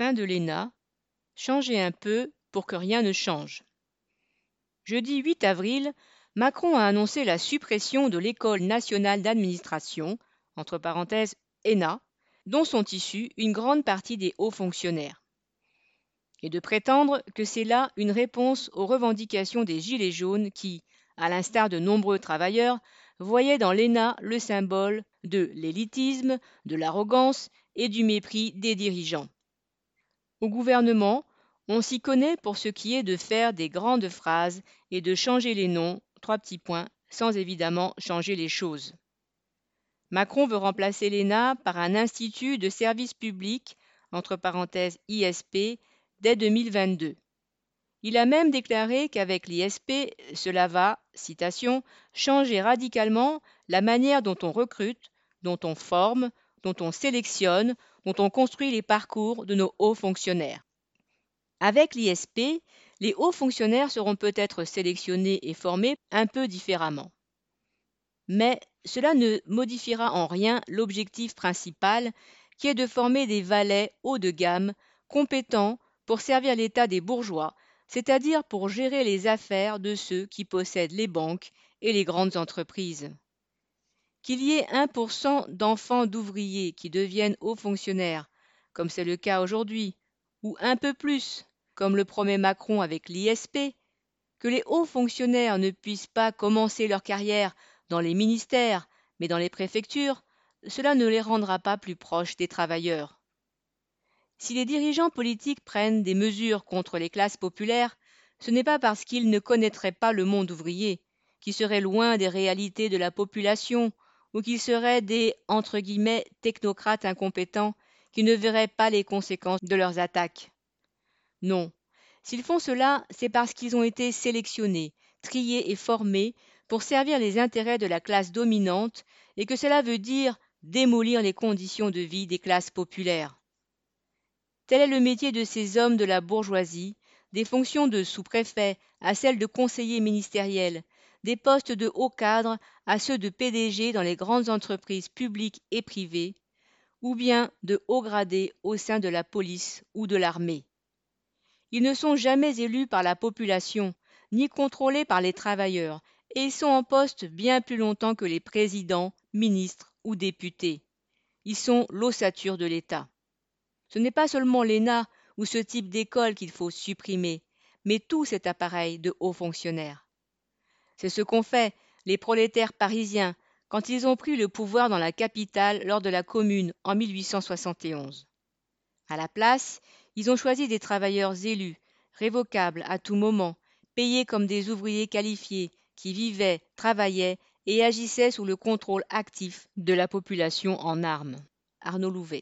fin de l'ENA, changer un peu pour que rien ne change. Jeudi 8 avril, Macron a annoncé la suppression de l'École nationale d'administration, entre parenthèses ENA, dont sont issus une grande partie des hauts fonctionnaires. Et de prétendre que c'est là une réponse aux revendications des Gilets jaunes qui, à l'instar de nombreux travailleurs, voyaient dans l'ENA le symbole de l'élitisme, de l'arrogance et du mépris des dirigeants. Au gouvernement, on s'y connaît pour ce qui est de faire des grandes phrases et de changer les noms, trois petits points, sans évidemment changer les choses. Macron veut remplacer l'ENA par un institut de service public, entre parenthèses ISP, dès 2022. Il a même déclaré qu'avec l'ISP, cela va, citation, changer radicalement la manière dont on recrute, dont on forme, dont on sélectionne, dont on construit les parcours de nos hauts fonctionnaires. Avec l'ISP, les hauts fonctionnaires seront peut-être sélectionnés et formés un peu différemment. Mais cela ne modifiera en rien l'objectif principal qui est de former des valets haut de gamme, compétents pour servir l'état des bourgeois, c'est-à-dire pour gérer les affaires de ceux qui possèdent les banques et les grandes entreprises. Qu'il y ait 1% d'enfants d'ouvriers qui deviennent hauts fonctionnaires, comme c'est le cas aujourd'hui, ou un peu plus, comme le promet Macron avec l'ISP, que les hauts fonctionnaires ne puissent pas commencer leur carrière dans les ministères, mais dans les préfectures, cela ne les rendra pas plus proches des travailleurs. Si les dirigeants politiques prennent des mesures contre les classes populaires, ce n'est pas parce qu'ils ne connaîtraient pas le monde ouvrier, qui serait loin des réalités de la population ou qu'ils seraient des entre guillemets technocrates incompétents qui ne verraient pas les conséquences de leurs attaques. Non. S'ils font cela, c'est parce qu'ils ont été sélectionnés, triés et formés pour servir les intérêts de la classe dominante et que cela veut dire démolir les conditions de vie des classes populaires. Tel est le métier de ces hommes de la bourgeoisie, des fonctions de sous-préfet à celles de conseiller ministériel, des postes de haut cadre à ceux de PDG dans les grandes entreprises publiques et privées, ou bien de haut gradés au sein de la police ou de l'armée. Ils ne sont jamais élus par la population, ni contrôlés par les travailleurs, et ils sont en poste bien plus longtemps que les présidents, ministres ou députés. Ils sont l'ossature de l'État. Ce n'est pas seulement l'ENA ou ce type d'école qu'il faut supprimer, mais tout cet appareil de hauts fonctionnaires. C'est ce qu'ont fait les prolétaires parisiens quand ils ont pris le pouvoir dans la capitale lors de la Commune en 1871. À la place, ils ont choisi des travailleurs élus, révocables à tout moment, payés comme des ouvriers qualifiés, qui vivaient, travaillaient et agissaient sous le contrôle actif de la population en armes. Arnaud Louvet.